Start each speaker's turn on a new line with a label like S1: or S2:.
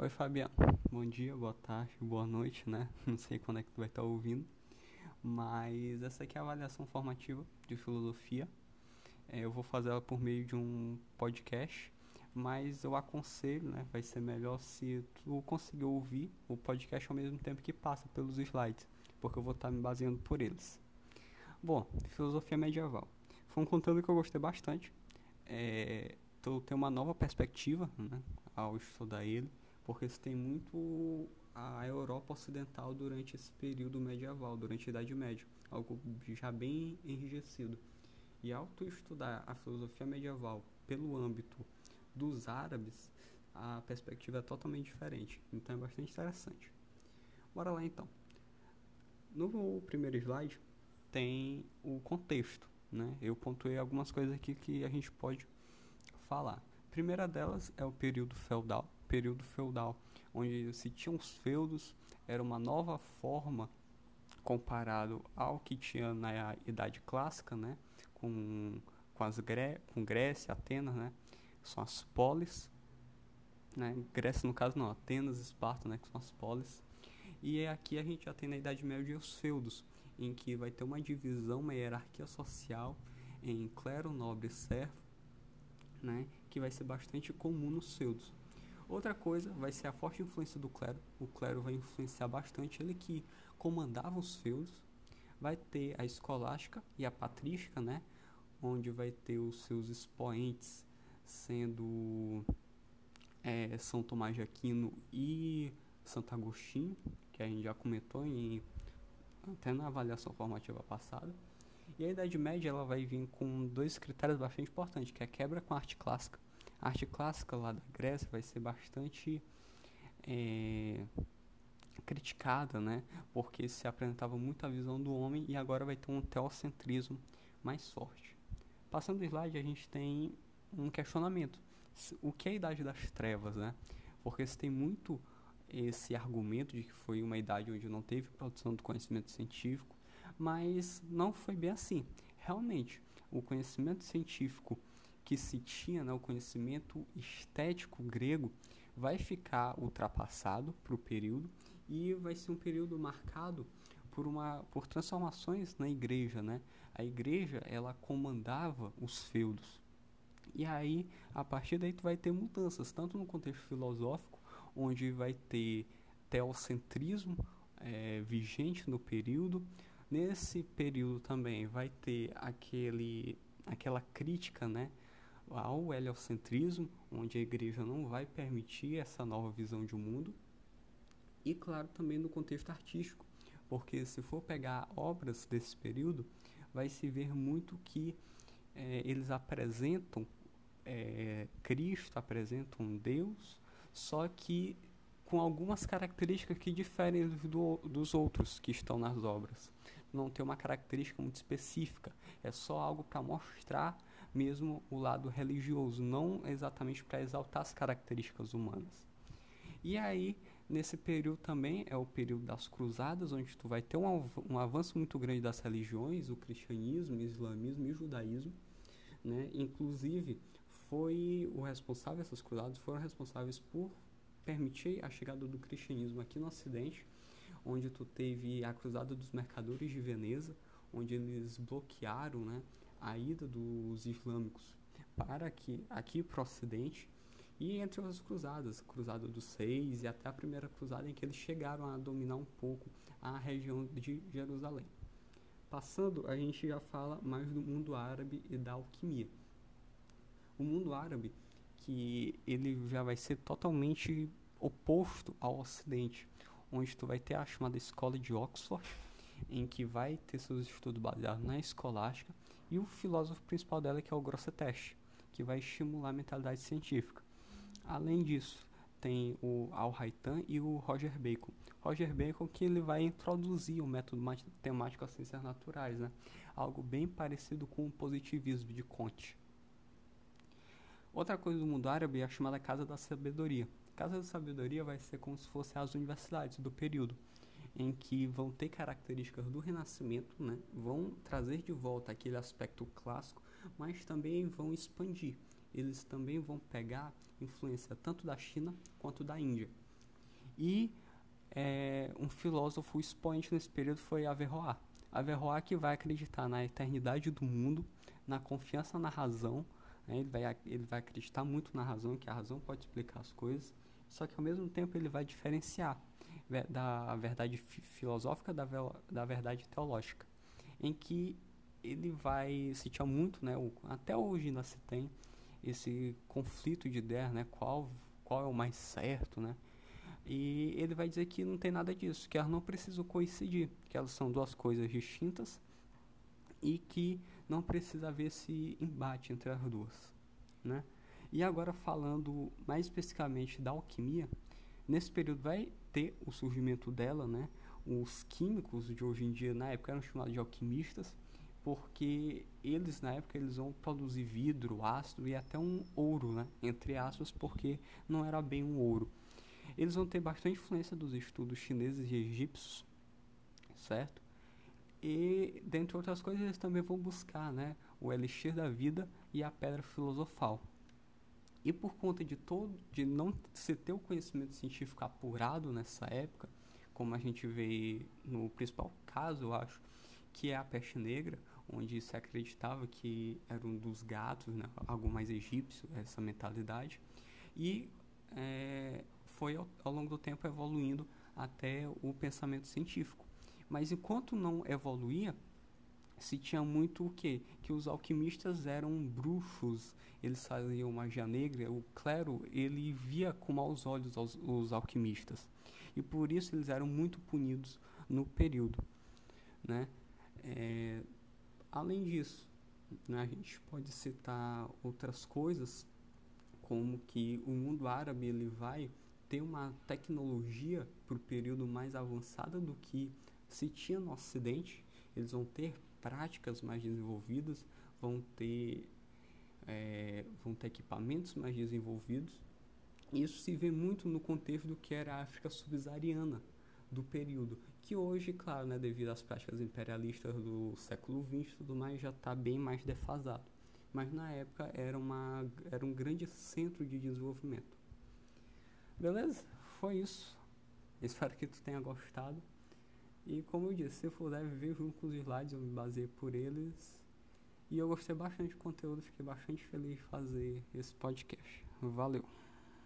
S1: Oi, Fabiano. Bom dia, boa tarde, boa noite, né? Não sei quando é que tu vai estar ouvindo. Mas essa aqui é a avaliação formativa de filosofia. É, eu vou fazer ela por meio de um podcast, mas eu aconselho, né? Vai ser melhor se tu conseguir ouvir o podcast ao mesmo tempo que passa pelos slides, porque eu vou estar me baseando por eles. Bom, filosofia medieval. Foi um conteúdo que eu gostei bastante. É, tu tem uma nova perspectiva né, ao estudar ele, porque você tem muito a Europa Ocidental durante esse período medieval, durante a Idade Média, algo já bem enrijecido. E ao tu estudar a filosofia medieval pelo âmbito dos árabes, a perspectiva é totalmente diferente. Então é bastante interessante. Bora lá então. No primeiro slide tem o contexto, né? Eu pontuei algumas coisas aqui que a gente pode falar. A primeira delas é o período feudal. Período feudal, onde se tinham os feudos, era uma nova forma comparado ao que tinha na Idade Clássica, né? Com, com, as Gré com Grécia, Atenas, né? São as polis, né? Grécia no caso não, Atenas, Esparta, né? Que são as polis. E aqui a gente já tem na Idade Média os feudos, em que vai ter uma divisão, uma hierarquia social em clero, nobre e servo, né, que vai ser bastante comum nos feudos. Outra coisa vai ser a forte influência do clero. O clero vai influenciar bastante ele que comandava os feudos. Vai ter a escolástica e a patrística, né, onde vai ter os seus expoentes sendo é, São Tomás de Aquino e Santo Agostinho, que a gente já comentou em, até na avaliação formativa passada. E a Idade Média ela vai vir com dois critérios bastante importantes, que é a quebra com a arte clássica. A arte clássica lá da Grécia vai ser bastante é, criticada, né? Porque se apresentava muito a visão do homem e agora vai ter um teocentrismo mais forte. Passando o slide, a gente tem um questionamento. O que é a Idade das Trevas, né? Porque se tem muito esse argumento de que foi uma idade onde não teve produção do conhecimento científico, mas não foi bem assim. Realmente, o conhecimento científico que se tinha, né, o conhecimento estético grego, vai ficar ultrapassado para o período e vai ser um período marcado por uma por transformações na igreja, né? A igreja ela comandava os feudos. E aí, a partir daí tu vai ter mudanças, tanto no contexto filosófico, onde vai ter teocentrismo é, vigente no período, Nesse período também vai ter aquele, aquela crítica né, ao heliocentrismo, onde a igreja não vai permitir essa nova visão de mundo. E, claro, também no contexto artístico, porque se for pegar obras desse período, vai se ver muito que é, eles apresentam é, Cristo, apresentam Deus, só que com algumas características que diferem do, dos outros que estão nas obras não tem uma característica muito específica, é só algo para mostrar mesmo o lado religioso, não exatamente para exaltar as características humanas. E aí, nesse período também é o período das cruzadas, onde tu vai ter um, um avanço muito grande das religiões, o cristianismo, o islamismo e o judaísmo, né? Inclusive, foi o responsável, essas cruzadas foram responsáveis por permitir a chegada do cristianismo aqui no Ocidente, onde tu teve a Cruzada dos Mercadores de Veneza, onde eles bloquearam né, a ida dos islâmicos para aqui, aqui para o Ocidente, e entre as cruzadas, Cruzada dos Seis e até a primeira cruzada em que eles chegaram a dominar um pouco a região de Jerusalém. Passando, a gente já fala mais do mundo árabe e da alquimia. O mundo árabe, que ele já vai ser totalmente oposto ao Ocidente onde tu vai ter a chamada Escola de Oxford, em que vai ter seus estudos baseados na escolástica, e o filósofo principal dela que é o Grosseteste, que vai estimular a mentalidade científica. Além disso, tem o Al Haytham e o Roger Bacon. Roger Bacon que ele vai introduzir o método matemático às ciências naturais, né? Algo bem parecido com o positivismo de Comte. Outra coisa do mundo árabe é a chamada Casa da Sabedoria, Casa da Sabedoria vai ser como se fossem as universidades do período, em que vão ter características do Renascimento, né? vão trazer de volta aquele aspecto clássico, mas também vão expandir. Eles também vão pegar influência tanto da China quanto da Índia. E é, um filósofo expoente nesse período foi Averroes. Averroes que vai acreditar na eternidade do mundo, na confiança na razão, né? ele, vai, ele vai acreditar muito na razão, que a razão pode explicar as coisas, só que ao mesmo tempo ele vai diferenciar da verdade filosófica da, da verdade teológica, em que ele vai se tinha muito, né, o, até hoje ainda se tem esse conflito de ideias, né, qual qual é o mais certo, né? E ele vai dizer que não tem nada disso, que elas não precisam coincidir, que elas são duas coisas distintas e que não precisa haver esse embate entre as duas, né? E agora falando mais especificamente da alquimia, nesse período vai ter o surgimento dela, né? Os químicos de hoje em dia, na época, eram chamados de alquimistas, porque eles, na época, eles vão produzir vidro, ácido e até um ouro, né? Entre aspas, porque não era bem um ouro eles vão ter bastante influência dos estudos chineses e egípcios, certo? E, dentre outras coisas, eles também vão buscar né, o elixir da vida e a pedra filosofal. E por conta de todo, de não se ter o conhecimento científico apurado nessa época, como a gente vê no principal caso, eu acho, que é a peste negra, onde se acreditava que era um dos gatos, né, algo mais egípcio, essa mentalidade. E é, foi ao, ao longo do tempo evoluindo até o pensamento científico. Mas enquanto não evoluía, se tinha muito o quê? Que os alquimistas eram bruxos, eles faziam magia negra, o clero, ele via com maus olhos os, os alquimistas. E por isso eles eram muito punidos no período, né? É, além disso, né, a gente pode citar outras coisas, como que o mundo árabe ele vai ter uma tecnologia para o período mais avançada do que se tinha no Ocidente. Eles vão ter práticas mais desenvolvidas, vão ter, é, vão ter equipamentos mais desenvolvidos. Isso se vê muito no contexto do que era a África subsaariana do período, que hoje, claro, né, devido às práticas imperialistas do século XX e tudo mais, já está bem mais defasado. Mas na época era, uma, era um grande centro de desenvolvimento. Beleza? Foi isso. Espero que tu tenha gostado. E como eu disse, se puder ver junto com os slides, eu me baseei por eles. E eu gostei bastante do conteúdo, fiquei bastante feliz de fazer esse podcast. Valeu!